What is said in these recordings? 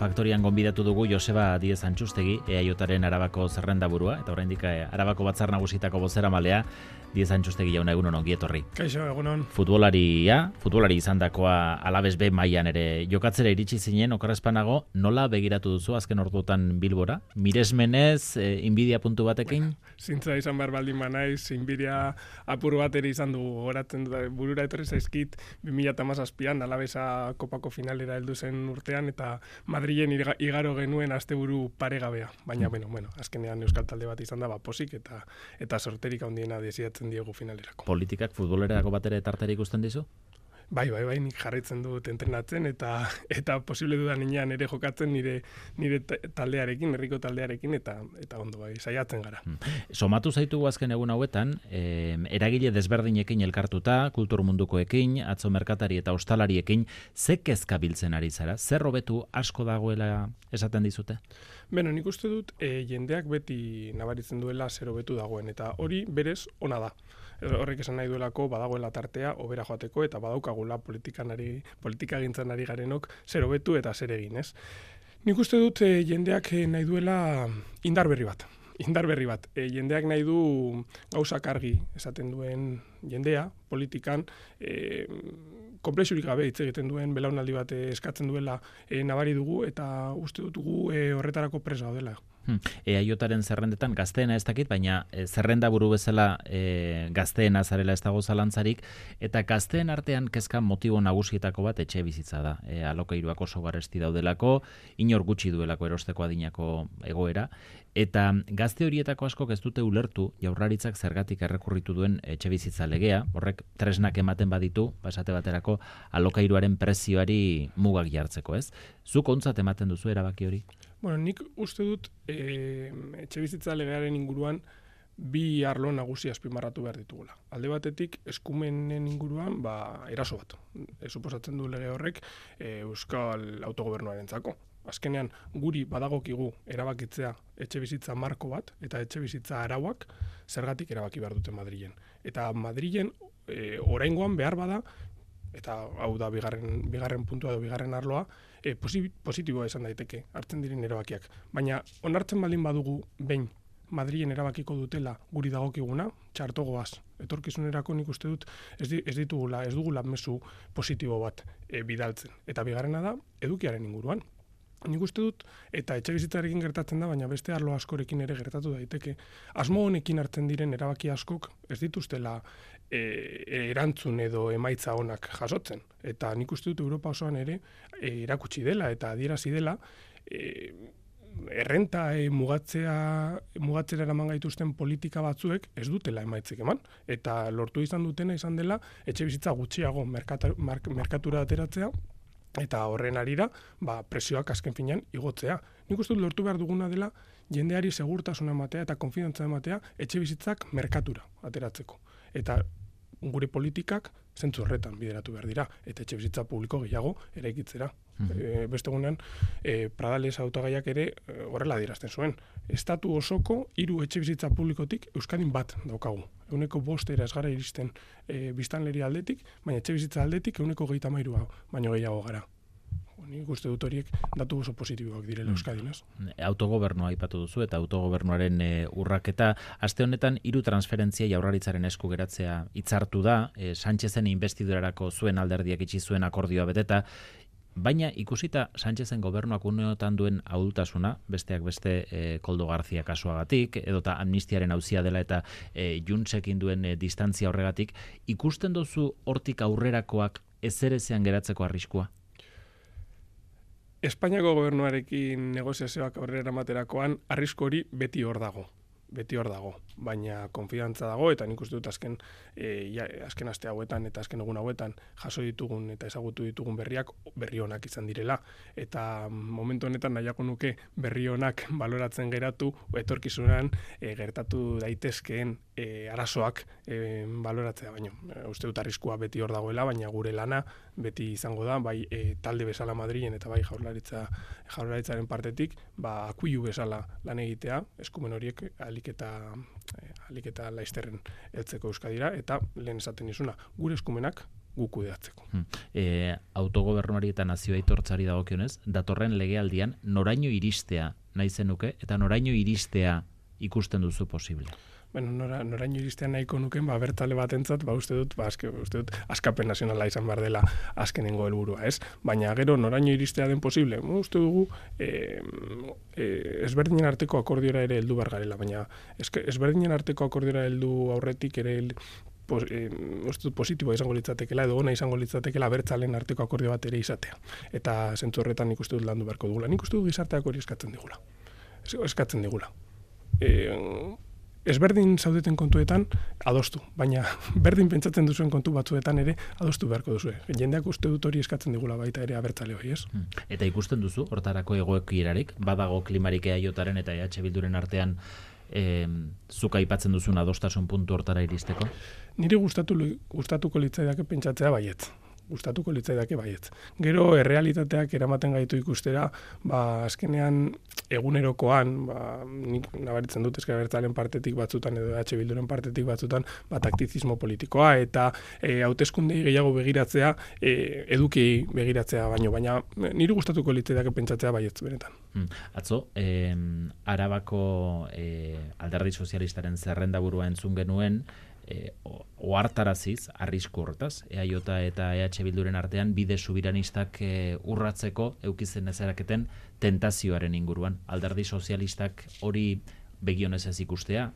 faktorian gonbidatu dugu Joseba Diez Antxustegi, EAJaren Arabako zerrendaburua, eta oraindik eh, Arabako batzar nagusitako bozera malea, Diez Antxustegi jauna egunon ongi etorri. Kaixo, egunon. Futbolaria, futbolari izan dakoa alabez be maian ere jokatzera iritsi zinen, okarrezpanago, nola begiratu duzu azken ordutan bilbora? Miresmenez, e, inbidia puntu batekin? Bueno, zintza izan behar baldin manaiz, inbidia apur bat ere izan du horatzen burura etorri zaizkit, 2008an alabeza kopako finalera heldu zen urtean, eta Madrilen igaro genuen asteburu paregabea. Baina, mm. bueno, bueno, azkenean Euskal Talde bat izan da, ba, posik, eta eta sorterik handiena desiatzen diegu finalerako. Politikak futbolerako batera tartari ikusten dizu? Bai, bai, bai, nik jarraitzen dut entrenatzen eta eta posible dudan inean ere jokatzen nire nire taldearekin, herriko taldearekin eta eta ondo bai, saiatzen gara. Hmm. Somatu zaitu azken egun hauetan, eh, eragile desberdinekin elkartuta, kultur mundukoekin, atzo merkatari eta ostalariekin, ze kezka biltzen ari zara? Zer hobetu asko dagoela esaten dizute? Beno, nik uste dut e, jendeak beti nabaritzen duela zer hobetu dagoen eta hori berez ona da horrek esan nahi duelako badagoela tartea obera joateko eta badaukagula politikanari politika gintzan ari garenok zer hobetu eta zer egin, ez? Nik uste dut e, jendeak eh, nahi duela indar berri bat. Indar berri bat. E, jendeak nahi du gauzak argi esaten duen jendea, politikan, e, komplexurik gabe hitz egiten duen belaunaldi bat eskatzen duela e, nabari dugu eta uste dut dugu e, horretarako presa gaudela. Hmm. Eaiotaren zerrendetan gazteena ez dakit, baina e, zerrenda buru bezala e, gazteena zarela ez dago zalantzarik, eta gazteen artean kezka motibo nagusietako bat etxe bizitza da. E, alokairuak oso garesti daudelako, inor gutxi duelako erosteko adinako egoera, eta gazte horietako asko ez dute ulertu jaurlaritzak zergatik errekurritu duen etxe bizitza legea, horrek tresnak ematen baditu, basate baterako alokairuaren prezioari mugak jartzeko, ez? Zuk ontzat ematen duzu erabaki hori? Bueno, nik uste dut e, etxe bizitza legearen inguruan bi arlo nagusi azpimarratu behar ditugula. Alde batetik, eskumenen inguruan, ba, eraso bat. E, suposatzen du lege horrek e, Euskal Autogobernuaren zako. Azkenean, guri badagokigu erabakitzea etxe bizitza marko bat, eta etxe bizitza arauak zergatik erabaki behar dute Madrilen. Eta Madrilen, e, oraingoan behar bada, eta hau da bigarren, bigarren puntua edo bigarren arloa, e, positiboa esan daiteke, hartzen diren erabakiak. Baina, onartzen baldin badugu, behin, Madrien erabakiko dutela guri dagokiguna, txartogoaz, etorkizunerako nik uste dut ez, ez ditugula, ez dugula mesu positibo bat e, bidaltzen. Eta bigarrena da, edukiaren inguruan. Nik uste dut, eta etxe bizitzarekin gertatzen da, baina beste arlo askorekin ere gertatu daiteke, asmo honekin hartzen diren erabaki askok ez dituztela e, erantzun edo emaitza honak jasotzen. Eta nik uste dut Europa osoan ere e, erakutsi dela eta adierazi dela e, errenta e, mugatzea mugatzera eraman gaituzten politika batzuek ez dutela emaitzik eman eta lortu izan dutena izan dela etxe bizitza gutxiago merkatura ateratzea eta horren arira, ba, presioak azken finean igotzea. Nik uste lortu behar duguna dela jendeari segurtasuna ematea eta konfidantza ematea etxe bizitzak merkatura ateratzeko. Eta gure politikak zentzu horretan bideratu behar dira, eta etxe bizitza publiko gehiago eraikitzera. Mm -hmm. beste gunean, e, pradales autogaiak ere e, horrela dirazten zuen. Estatu osoko hiru etxe bizitza publikotik Euskadin bat daukagu. Euneko bostera ez gara iristen e, biztanleri aldetik, baina etxe bizitza aldetik euneko gehieta mairua, baina gehiago gara ni guste dut horiek datu oso positiboak direla mm. Euskadin, ez? Autogobernua aipatu duzu eta autogobernuaren e, urraketa aste honetan hiru transferentzia jaurlaritzaren esku geratzea hitzartu da, e, Sánchezen investidurarako zuen alderdiak itxi zuen akordioa beteta Baina ikusita Sánchezen gobernuak uneotan duen adultasuna, besteak beste e, Koldo Garzia kasuagatik, edota amnistiaren hauzia dela eta e, juntsekin duen e, distantzia horregatik, ikusten duzu hortik aurrerakoak ezerezean geratzeko arriskua? Espainiako gobernuarekin negoziazioak aurrera materakoan arrisko hori beti hor dago beti hor dago, baina konfidantza dago eta nik uste dut azken e, ja, azken aste hauetan eta azken egun hauetan jaso ditugun eta ezagutu ditugun berriak berri onak izan direla. Eta momentu honetan nahiako nuke berri onak baloratzen geratu etorkizunan e, gertatu daitezkeen e, arazoak e, baloratzea. Baino e, uste dut arriskua beti hor dagoela baina gure lana beti izango da bai e, talde bezala Madrilen eta bai jaurlaritza jaurlaritzaren partetik ba akuilu bezala lan egitea eskumen horiek alik eta eh, alik eta laizterren heltzeko euskadira eta lehen esaten dizuna gure eskumenak guk kudeatzeko. Hmm. E, autogobernuari eta nazio aitortzari dagokionez, datorren legealdian noraino iristea nahi zenuke eta noraino iristea ikusten duzu posible bueno, nora, noraino iristean nahiko nuken, ba, bertale bat entzat, ba, uste dut, ba, aske, uste dut, askapen nazionala izan behar dela azkenengo helburua, ez? Baina, gero, noraino iristea den posible, uste dugu, e, e, ezberdinen arteko akordiora ere heldu behar garela, baina, ezberdinen arteko akordiora heldu aurretik ere pos, e, uste dut positiboa izango litzatekela edo ona izango litzatekela bertzalen arteko akordio bat ere izatea. Eta zentzu horretan nik uste dut landu beharko dugula. Nik uste dut gizarteak hori eskatzen digula. Eskatzen digula. E, ezberdin zaudeten kontuetan adostu, baina berdin pentsatzen duzuen kontu batzuetan ere adostu beharko duzu. Jendeak uste dut hori eskatzen digula baita ere abertzale hori, ez? Hmm. Eta ikusten duzu, hortarako egoek irarik, badago klimarik jotaren eta EH Bilduren artean e, zuka aipatzen duzun adostasun puntu hortara iristeko? Niri gustatu, gustatuko litzaidake pentsatzea baiet gustatuko litzaidake baiet. Gero errealitateak eramaten gaitu ikustera, ba azkenean egunerokoan, ba nik nabaritzen dut eske bertzalen partetik batzutan edo H Bilduren partetik batzutan, ba taktizismo politikoa eta e, hauteskundei gehiago begiratzea, e, eduki begiratzea baino, baina niri gustatuko litzaidake pentsatzea baiet benetan. Hmm. Atzo, eh, Arabako eh, alderdi sozialistaren zerrenda burua entzun genuen, e, ohartaraziz arrisku hortaz EAJ eta EH Bilduren artean bide subiranistak e, urratzeko eukizen ezeraketen tentazioaren inguruan alderdi sozialistak hori begionez ez ikustea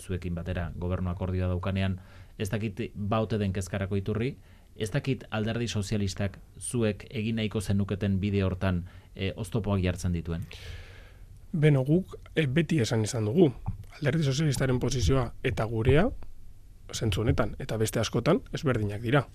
zuekin batera gobernu akordioa daukanean ez dakit baute den kezkarako iturri ez dakit alderdi sozialistak zuek egin nahiko zenuketen bide hortan e, oztopoak jartzen dituen Beno, guk e, beti esan izan dugu. Alderdi sozialistaren posizioa eta gurea zentzu honetan, eta beste askotan ezberdinak dira.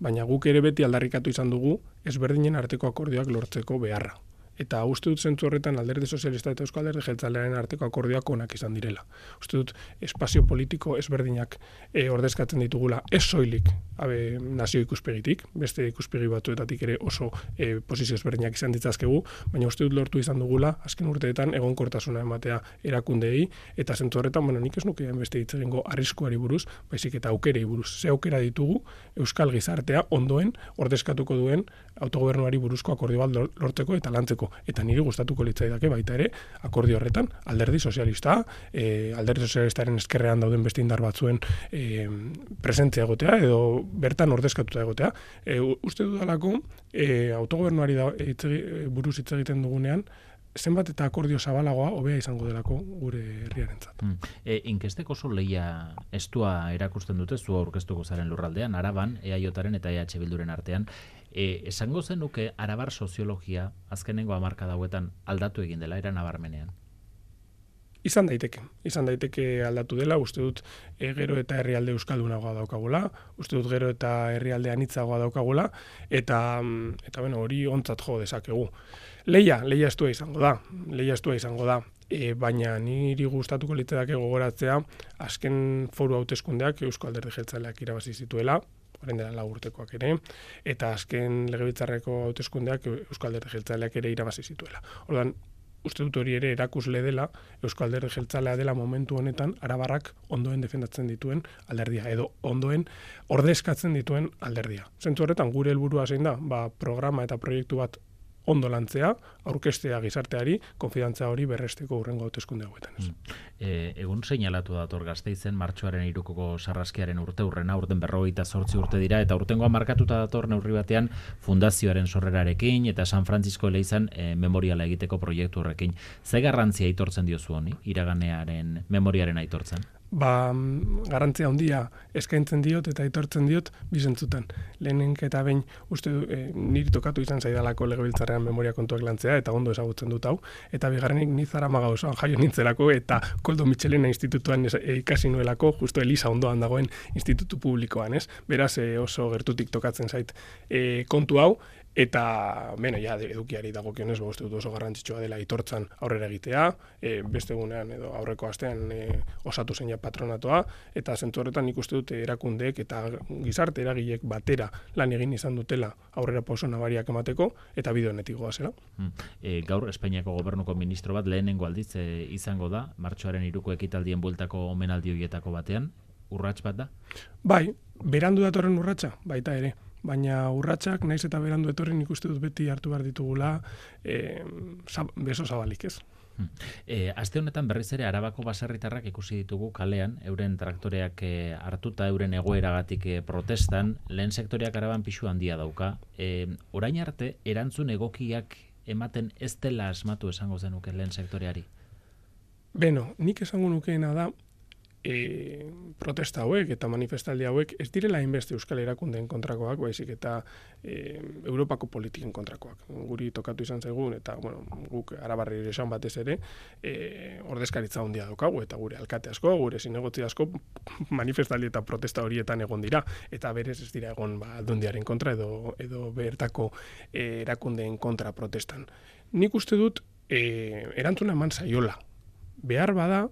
Baina guk ere beti aldarrikatu izan dugu ezberdinen arteko akordioak lortzeko beharra eta uste dut zentzu horretan alderdi sozialista eta euskal alderdi jeltzalearen arteko akordioak onak izan direla. Uste dut espazio politiko ezberdinak e, ordezkatzen ditugula ez soilik abe, nazio ikuspegitik, beste ikuspegi batuetatik ere oso e, posizio ezberdinak izan ditzazkegu, baina uste dut lortu izan dugula azken urteetan egonkortasuna ematea erakundeei eta zentzu horretan, bueno, nik ez nuke beste hitz egingo arriskuari buruz, baizik eta aukerei buruz. Ze aukera ditugu euskal gizartea ondoen ordezkatuko duen autogobernuari buruzko akordio bat lortzeko eta lantzeko eta niri gustatuko litzaidake baita ere akordio horretan alderdi sozialista e, alderdi sozialistaren eskerrean dauden beste indar batzuen e, presentzia egotea edo bertan ordezkatuta egotea. E, uste dudalako e, autogobernuari da, e, buruz hitz egiten dugunean zenbat eta akordio zabalagoa hobea izango delako gure herriarentzat. Mm. E, inkesteko oso leia estua erakusten dute zu aurkeztuko zaren lurraldean, Araban, EAJaren eta EH Bilduren artean, e, esango zenuke arabar soziologia azkenengo hamarka dauetan aldatu egin dela era nabarmenean. Izan daiteke, izan daiteke aldatu dela, uste dut e, gero eta herrialde euskaldunagoa daukagula, uste dut gero eta herrialde anitzagoa daukagula, eta, eta bueno, hori ontzat jo dezakegu. Leia, leia estua izango da, leia estua izango da, e, baina niri gustatuko litzedake gogoratzea, azken foru hauteskundeak Eusko Alderdi Jeltzaleak irabazi zituela, orain dela urtekoak ere, eta azken legebitzarreko hauteskundeak Euskal Alderdi Jeltzaleak ere irabazi zituela. Ordan uste dut hori ere erakusle dela Euskal Alderdi Jeltzalea dela momentu honetan arabarrak ondoen defendatzen dituen alderdia edo ondoen ordezkatzen dituen alderdia. Zentzu horretan gure helburua zein da, ba, programa eta proiektu bat ondo lantzea, aurkestea gizarteari, konfidantza hori berresteko urrengo hauteskunde hauetan. Mm. E, egun seinalatu dator gazteizen, martxoaren irukoko sarraskiaren urte urrena, urten berrogeita sortzi urte dira, eta urtengoa markatuta dator neurri batean fundazioaren sorrerarekin, eta San Francisco eleizan e, memoriala egiteko proiektu horrekin. Ze garrantzia aitortzen diozu honi, iraganearen memoriaren aitortzen? Ba, garantzia handia eskaintzen diot eta aitortzen diot bizentzutan. Lehenen eta behin uste du, e, niri tokatu izan zaidalako legebiltzarrean memoria kontuak lantzea eta ondo ezagutzen dut hau. Eta bigarrenik nizara maga osoan jaio nintzelako eta Koldo Michelena institutuan e, ikasi nuelako, justo Elisa ondoan dagoen institutu publikoan, ez? Beraz e, oso gertutik tokatzen zait e, kontu hau Eta, bueno, ja, edukiari dagokionez, ba, dut oso garrantzitsua dela itortzan aurrera egitea, e, beste egunean edo aurreko astean e, osatu zein patronatoa, eta zentu horretan ikuste dute erakundeek eta gizarte eragilek batera lan egin izan dutela aurrera pauso nabariak emateko, eta bideo honetik zela. Hmm. E, gaur, Espainiako gobernuko ministro bat lehenengo aldiz e, izango da, martxoaren iruko ekitaldien bueltako omenaldi horietako batean, urrats bat da? Bai, berandu datorren urratsa, baita ere baina urratsak naiz eta berandu etorri nik uste dut beti hartu behar ditugula e, beso zabalik ez. E, aste honetan berriz ere arabako baserritarrak ikusi ditugu kalean, euren traktoreak e, hartuta euren egoeragatik e, protestan, lehen sektoreak araban pixu handia dauka. E, orain arte, erantzun egokiak ematen ez dela asmatu esango zenuke lehen sektoreari? Beno, nik esango nukeena da, e, protesta hauek eta manifestaldi hauek ez direla inbeste Euskal Erakundeen kontrakoak, baizik eta e, Europako politiken kontrakoak. Guri tokatu izan zaigun, eta bueno, guk arabarri esan batez ere, e, ordezkaritza handia daukagu, eta gure alkate asko, gure zinegotzi asko, manifestaldi eta protesta horietan egon dira, eta berez ez dira egon ba, aldundiaren kontra edo, edo bertako e, erakundeen kontra protestan. Nik uste dut, e, erantzuna eman zaiola. Behar bada,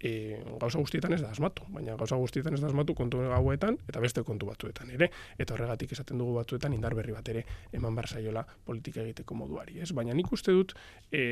e, gauza guztietan ez da asmatu, baina gauza guztietan ez da asmatu kontu gauetan eta beste kontu batzuetan ere, eta horregatik esaten dugu batzuetan indar berri bat ere eman bar saiola politika egiteko moduari, ez? Baina nik uste dut, e,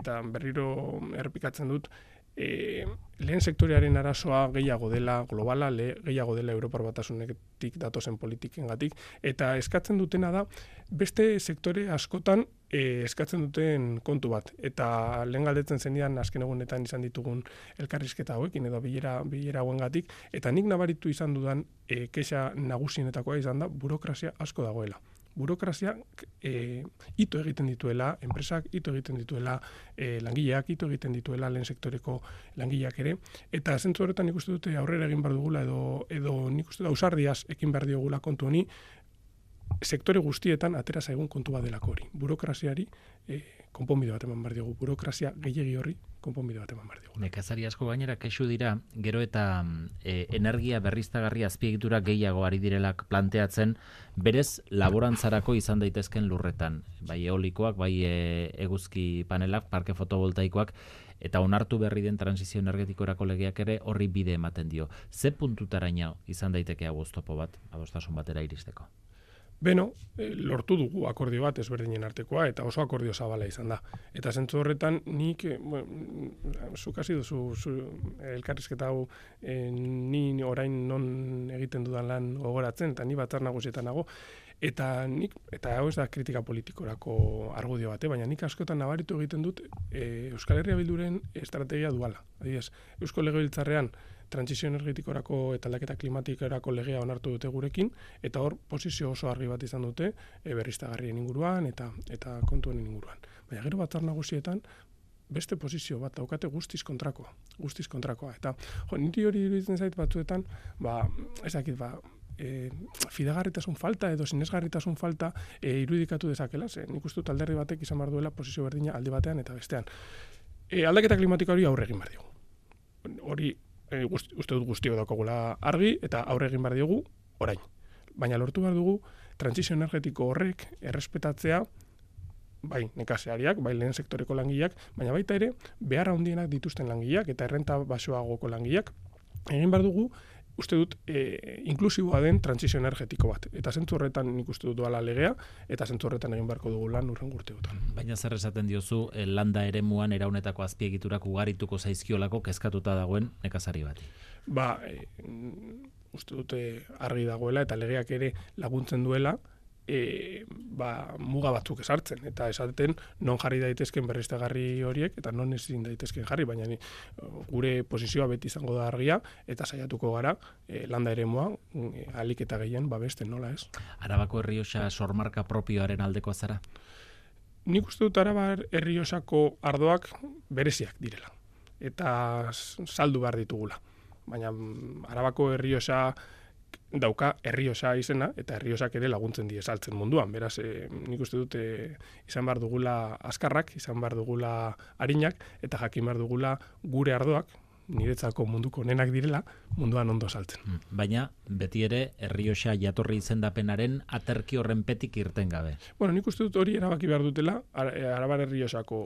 eta berriro errepikatzen dut, e, lehen sektorearen arazoa gehiago dela globala, le, gehiago dela Europar batasunetik datozen politiken gatik, eta eskatzen dutena da, beste sektore askotan e, eskatzen duten kontu bat. Eta lehen galdetzen zenidan, azken egunetan izan ditugun elkarrizketa hauekin, edo bilera, bilera hauen gatik, eta nik nabaritu izan dudan e, kexa nagusienetakoa izan da, burokrazia asko dagoela burokrazia e, ito egiten dituela, enpresak ito egiten dituela, e, langileak ito egiten dituela lehen sektoreko langileak ere, eta zentzu horretan nik uste dute aurrera egin behar dugula edo, edo nik uste da usardiaz ekin behar diogula kontu honi, sektore guztietan atera zaigun kontu bat delako hori. Burokraziari e, konponbide bat eman diogu. Burokrazia gehiegi horri konponbide bat eman diogu. Nekazari asko gainera kexu dira, gero eta e, energia berriztagarri azpiegitura gehiago ari direlak planteatzen, berez laborantzarako izan daitezken lurretan. Bai eolikoak, bai e, eguzki panelak, parke fotovoltaikoak, eta onartu berri den transizio energetikorako legeak ere horri bide ematen dio. Ze puntutaraino izan daiteke hau bat, adostasun batera iristeko? Beno, e, lortu dugu akordio bat ezberdinen artekoa, eta oso akordio zabala izan da. Eta zentzu horretan, nik, e, bueno, zuk hasi duzu zu, elkarrizketa hau, e, ni orain non egiten dudan lan gogoratzen, eta ni batzar nagusietan nago, eta nik, eta hau ez da kritika politikorako argudio bate, baina nik askotan nabaritu egiten dut e, Euskal Herria Bilduren estrategia duala. Adiez, Eusko Legebiltzarrean, transizio energetikorako eta aldaketa klimatikorako legea onartu dute gurekin eta hor posizio oso argi bat izan dute e, berriztagarrien inguruan eta eta kontuen inguruan. Baina gero batzar nagusietan beste posizio bat daukate guztiz kontrakoa, guztiz kontrakoa. Eta jo, niri hori iruditzen zait batzuetan, ba, ez dakit, ba, e, fidagarritasun falta edo sinesgarritasun falta e, irudikatu dezakela, ze nik uste alderri batek izan bar duela posizio berdina alde batean eta bestean. E, aldaketa klimatiko hori aurre egin bar Hori e, uste dut guztio daukagula argi eta aurre egin behar diogu orain. Baina lortu behar dugu transizio energetiko horrek errespetatzea bai nekaseariak, bai lehen sektoreko langileak, baina baita ere behar handienak dituzten langileak eta errenta basoagoko langileak egin behar dugu uste dut e, inklusiboa den transizio energetiko bat. Eta zentzu horretan nik uste dut duala legea, eta zentzu horretan egin beharko dugu lan urren gurteotan. Baina zer esaten diozu, e, landa ere muan eraunetako azpiegiturak ugarituko zaizkiolako kezkatuta dagoen nekazari bat? Ba, e, uste dute argi dagoela, eta legeak ere laguntzen duela, e, ba, muga batzuk esartzen eta esaten non jarri daitezken berriztegarri horiek eta non ezin daitezken jarri baina ni, gure posizioa beti izango da argia eta saiatuko gara e, landa eremoa e, alik eta gehien babesten nola ez? Arabako Herrioxa sormarka propioaren aldeko zara Nik uste dut Arabar Herriosako ardoak bereziak direla eta saldu behar ditugula. Baina mm, Arabako Herriosa dauka herriosa izena eta herriosak ere laguntzen die saltzen munduan. Beraz, e, nik uste dute izan bar dugula azkarrak, izan bar dugula arinak eta jakin bar dugula gure ardoak, niretzako munduko nenak direla, munduan ondo saltzen. Hmm. Baina, beti ere, herriosa jatorri izendapenaren aterki horren petik irten gabe. Bueno, nik uste dut hori erabaki behar dutela, eh, arabar herriosako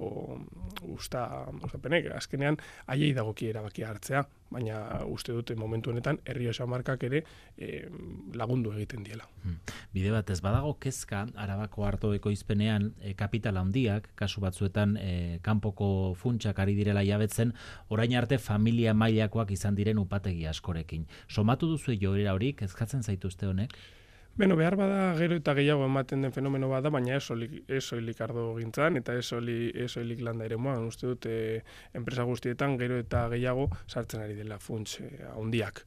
usta, usta azkenean, aiei dagoki erabaki hartzea, baina uste dute momentu honetan herriosa markak ere e, lagundu egiten diela. Hmm. Bide bat ez badago kezka arabako harto ekoizpenean e, kapital handiak, kasu batzuetan e, kanpoko funtsak ari direla jabetzen, orain arte familia mailakoak izan diren upategi askorekin. Somatu duzu joera hori, kezkatzen zaituzte honek? Beno, behar bada gero eta gehiago ematen den fenomeno bada, baina ez soilik ardo gintzan, eta ez soilik landa ere moan. Uste dut, e, enpresa guztietan gero eta gehiago sartzen ari dela funts e, handiak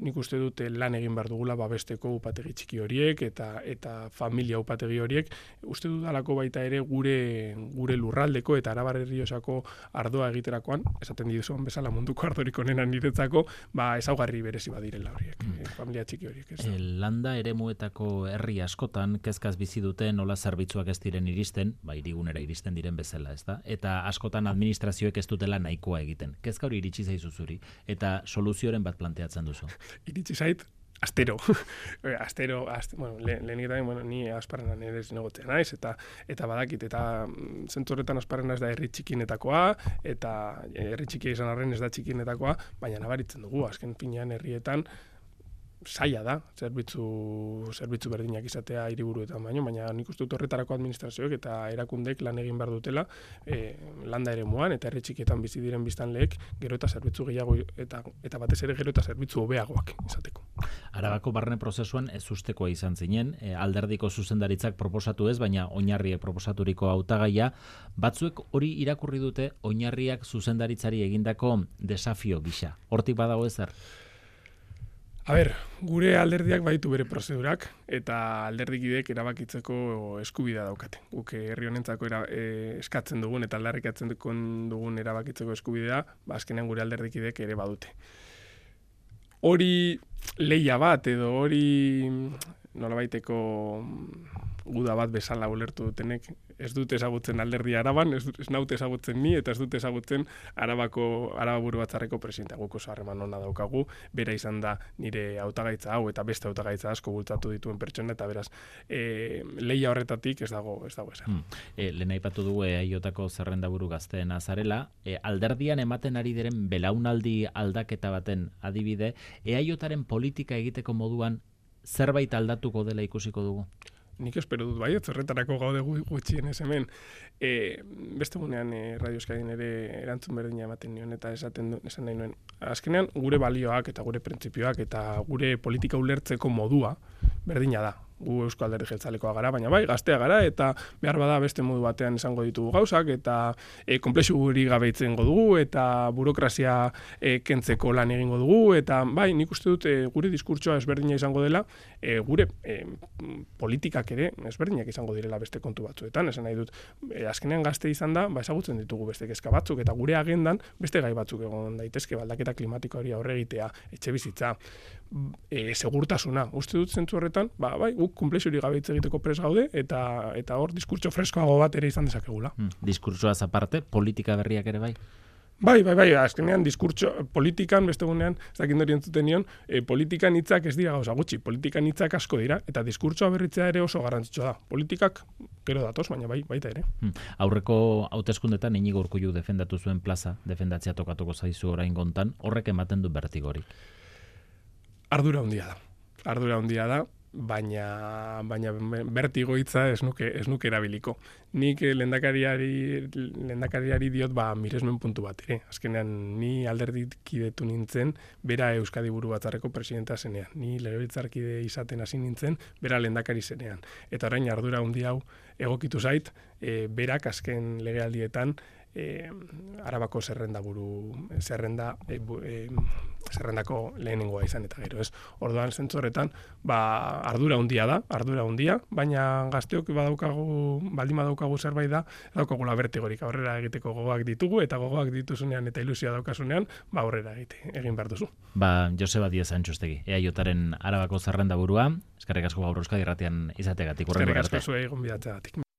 nik uste dute lan egin behar dugula babesteko upategi txiki horiek eta eta familia upategi horiek. Uste dut alako baita ere gure gure lurraldeko eta arabar herriosako ardoa egiterakoan esaten dizuen bezala munduko ardorik onena niretzako ba ezaugarri berezi badirela horiek mm. Eh, familia txiki horiek ez El eh, landa eremuetako herri askotan kezkaz bizi dute nola zerbitzuak ez diren iristen ba irigunera iristen diren bezala ez da? Eta askotan administrazioek ez dutela nahikoa egiten. Kezka hori iritsi zaizu zuri eta soluzioren bat planteatzen duzu iritsi zait, astero. astero, ast, bueno, le, le bueno, ni asparrenan ere zinegotzen naiz, eta eta badakit, eta mm, zentzorretan asparrena ez da herri txikinetakoa, eta herri txikia izan arren ez da txikinetakoa, baina nabaritzen dugu, azken finean herrietan, saia da, zerbitzu, zerbitzu berdinak izatea hiriburuetan baino, baina nik uste dut horretarako administrazioek eta erakundek lan egin behar dutela e, landa ere muan, eta herri txiketan bizi diren biztan lehek, gero eta zerbitzu gehiago eta, eta batez ere gero eta zerbitzu hobeagoak izateko. Arabako barne prozesuan ez ustekoa izan zinen, e, alderdiko zuzendaritzak proposatu ez, baina oinarrie proposaturiko hautagaia, batzuek hori irakurri dute oinarriak zuzendaritzari egindako desafio gisa. Hortik badago ezer? A ber, gure alderdiak baditu bere prozedurak eta alderdikidek erabakitzeko eskubidea daukate. Guk herri honentzako era, e, eskatzen dugun eta aldarrikatzen dugun erabakitzeko eskubidea, ba azkenean gure alderdikidek ere badute. Hori leia bat edo hori nolabaiteko guda bat bezala ulertu dutenek ez dute ezagutzen alderdi araban, ez, ez naute ezagutzen ni, eta ez dute ezagutzen arabako, arababuru batzarreko presidenta guk oso harreman hona daukagu, bera izan da nire hautagaitza hau eta beste hautagaitza asko bultzatu dituen pertsona, eta beraz, e, leia horretatik ez dago, ez dago esan. Hmm. E, Lehen aipatu dugu eiotako zerrenda buru gazteen azarela, e, alderdian ematen ari diren belaunaldi aldaketa baten adibide, eaiotaren politika egiteko moduan zerbait aldatuko dela ikusiko dugu? Nik espero dut bai, zerretarako gaude gutxien ez hemen. E, beste gunean e, Radio ere erantzun berdina ematen nion eta esaten du, esan nahi nuen. Azkenean gure balioak eta gure printzipioak eta gure politika ulertzeko modua berdina da gu Eusko Alderdi Jeltzalekoa gara, baina bai, gaztea gara, eta behar bada beste modu batean esango ditugu gauzak, eta e, komplexu guri gabeitzen dugu, eta burokrazia e, kentzeko lan egingo dugu, eta bai, nik uste dut e, gure diskurtsoa ezberdina izango dela, e, gure e, politikak ere ezberdinak izango direla beste kontu batzuetan, esan nahi dut, e, azkenean gazte izan da, ba, ezagutzen ditugu beste kezka batzuk, eta gure agendan beste gai batzuk egon daitezke, baldaketa klimatiko hori aurre egitea, etxe bizitza, e, segurtasuna, uste dut zentzu horretan, ba, bai, guk kumplexuri gabe egiteko pres gaude, eta eta hor diskurtso freskoago bat ere izan dezakegula. Hmm. Diskurtsoa aparte, politika berriak ere bai? Bai, bai, bai, azkenean diskurtso politikan, beste gunean, ez dakit nori entzuten nion, e, politikan hitzak ez dira gauza gutxi, politikan hitzak asko dira, eta diskurtsoa berritzea ere oso garrantzitsua da. Politikak, gero datoz, baina bai, baita ere. Hmm. Aurreko hauteskundetan inigo urkullu defendatu zuen plaza, defendatzea tokatuko zaizu orain gontan, horrek ematen du bertigorik ardura handia da. Ardura handia da, baina baina bertigo hitza ez nuke ez nuke erabiliko. Nik lendakariari lendakariari diot ba miresmen puntu bat ere. Azkenean ni alderdikidetu nintzen bera Euskadi Buru Batzarreko presidenta zenean. Ni legebiltzarkide izaten hasi nintzen bera lendakari zenean. Eta orain ardura handi hau egokitu zait, e, berak azken legealdietan e, arabako zerrenda buru zerrenda e, e, zerrendako lehenengoa izan eta gero ez? Orduan zentzorretan ba ardura handia da ardura handia baina gazteok badaukagu baldin badaukagu zerbait da daukagula bertigorik aurrera egiteko gogoak ditugu eta gogoak dituzunean eta ilusioa daukasunean ba aurrera egite egin behar duzu. Ba Joseba Diez Antxustegi EAJaren arabako zerrenda burua. Eskerrik asko gaur euskadi irratian izategatik urrengo arte eskerrik asko zuei